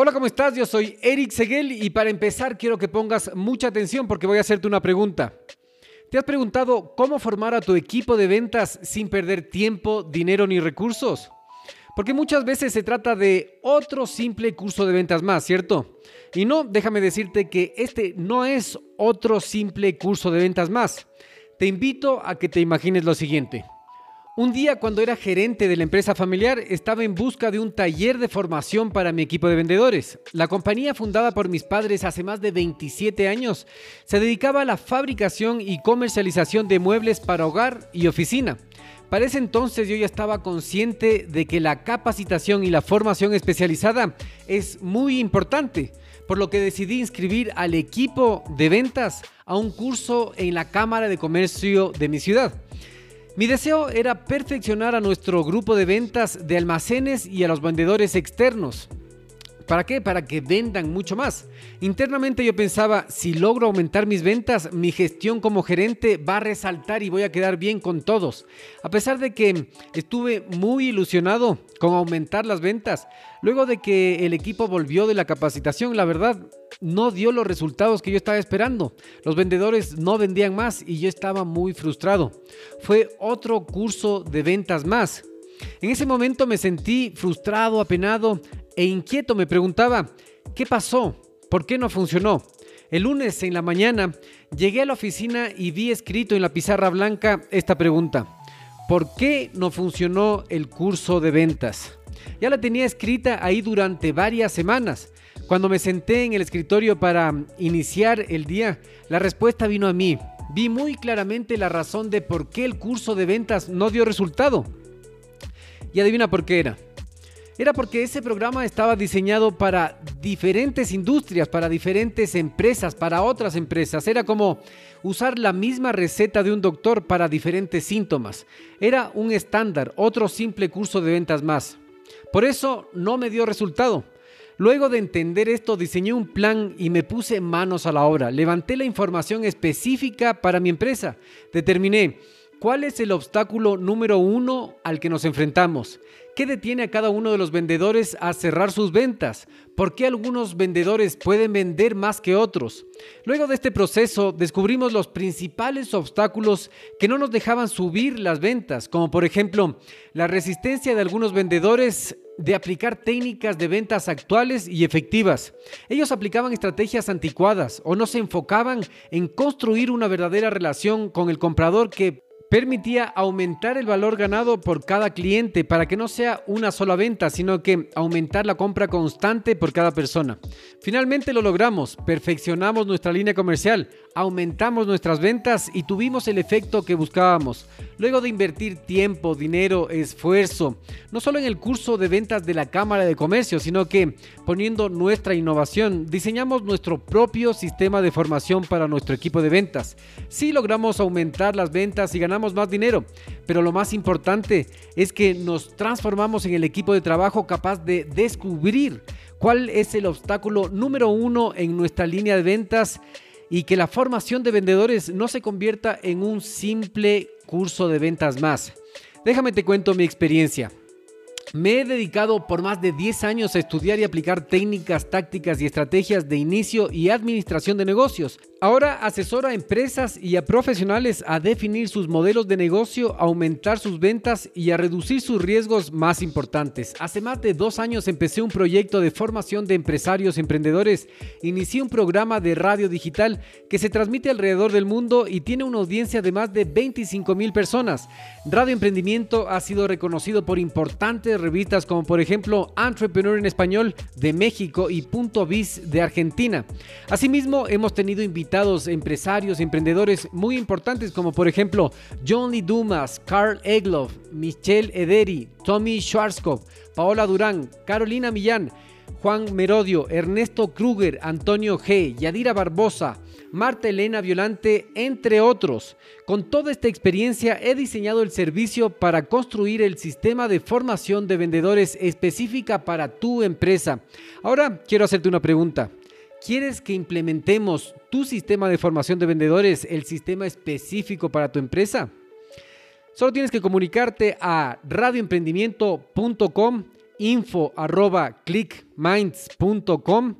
Hola, ¿cómo estás? Yo soy Eric Seguel y para empezar quiero que pongas mucha atención porque voy a hacerte una pregunta. ¿Te has preguntado cómo formar a tu equipo de ventas sin perder tiempo, dinero ni recursos? Porque muchas veces se trata de otro simple curso de ventas más, ¿cierto? Y no, déjame decirte que este no es otro simple curso de ventas más. Te invito a que te imagines lo siguiente. Un día cuando era gerente de la empresa familiar estaba en busca de un taller de formación para mi equipo de vendedores. La compañía fundada por mis padres hace más de 27 años se dedicaba a la fabricación y comercialización de muebles para hogar y oficina. Para ese entonces yo ya estaba consciente de que la capacitación y la formación especializada es muy importante, por lo que decidí inscribir al equipo de ventas a un curso en la Cámara de Comercio de mi ciudad. Mi deseo era perfeccionar a nuestro grupo de ventas de almacenes y a los vendedores externos. ¿Para qué? Para que vendan mucho más. Internamente yo pensaba, si logro aumentar mis ventas, mi gestión como gerente va a resaltar y voy a quedar bien con todos. A pesar de que estuve muy ilusionado con aumentar las ventas, luego de que el equipo volvió de la capacitación, la verdad, no dio los resultados que yo estaba esperando. Los vendedores no vendían más y yo estaba muy frustrado. Fue otro curso de ventas más. En ese momento me sentí frustrado, apenado e inquieto. Me preguntaba, ¿qué pasó? ¿Por qué no funcionó? El lunes en la mañana llegué a la oficina y vi escrito en la pizarra blanca esta pregunta. ¿Por qué no funcionó el curso de ventas? Ya la tenía escrita ahí durante varias semanas. Cuando me senté en el escritorio para iniciar el día, la respuesta vino a mí. Vi muy claramente la razón de por qué el curso de ventas no dio resultado. Y adivina por qué era. Era porque ese programa estaba diseñado para diferentes industrias, para diferentes empresas, para otras empresas. Era como usar la misma receta de un doctor para diferentes síntomas. Era un estándar, otro simple curso de ventas más. Por eso no me dio resultado. Luego de entender esto, diseñé un plan y me puse manos a la obra. Levanté la información específica para mi empresa. Determiné cuál es el obstáculo número uno al que nos enfrentamos. ¿Qué detiene a cada uno de los vendedores a cerrar sus ventas? ¿Por qué algunos vendedores pueden vender más que otros? Luego de este proceso descubrimos los principales obstáculos que no nos dejaban subir las ventas, como por ejemplo la resistencia de algunos vendedores de aplicar técnicas de ventas actuales y efectivas. Ellos aplicaban estrategias anticuadas o no se enfocaban en construir una verdadera relación con el comprador que permitía aumentar el valor ganado por cada cliente para que no sea una sola venta, sino que aumentar la compra constante por cada persona. Finalmente lo logramos, perfeccionamos nuestra línea comercial, aumentamos nuestras ventas y tuvimos el efecto que buscábamos. Luego de invertir tiempo, dinero, esfuerzo, no solo en el curso de ventas de la Cámara de Comercio, sino que poniendo nuestra innovación, diseñamos nuestro propio sistema de formación para nuestro equipo de ventas. Sí logramos aumentar las ventas y ganamos más dinero. Pero lo más importante es que nos transformamos en el equipo de trabajo capaz de descubrir cuál es el obstáculo número uno en nuestra línea de ventas y que la formación de vendedores no se convierta en un simple curso de ventas más. Déjame te cuento mi experiencia. Me he dedicado por más de 10 años a estudiar y aplicar técnicas, tácticas y estrategias de inicio y administración de negocios. Ahora asesora a empresas y a profesionales a definir sus modelos de negocio, a aumentar sus ventas y a reducir sus riesgos más importantes. Hace más de dos años empecé un proyecto de formación de empresarios emprendedores. Inicié un programa de radio digital que se transmite alrededor del mundo y tiene una audiencia de más de 25 mil personas. Radio Emprendimiento ha sido reconocido por importantes revistas como por ejemplo Entrepreneur en Español de México y Punto Biz de Argentina. Asimismo, hemos tenido invitados empresarios, emprendedores muy importantes como por ejemplo John Lee Dumas, Carl Egloff, Michelle Ederi, Tommy Schwarzkopf, Paola Durán, Carolina Millán, Juan Merodio, Ernesto Kruger, Antonio G, Yadira Barbosa, Marta Elena Violante, entre otros. Con toda esta experiencia he diseñado el servicio para construir el sistema de formación de vendedores específica para tu empresa. Ahora quiero hacerte una pregunta. ¿Quieres que implementemos tu sistema de formación de vendedores, el sistema específico para tu empresa? Solo tienes que comunicarte a radioemprendimiento.com info arroba clickminds.com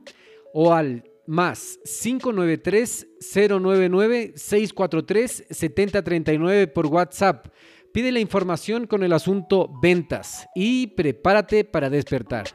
o al más 593-099-643-7039 por WhatsApp. Pide la información con el asunto ventas y prepárate para despertar.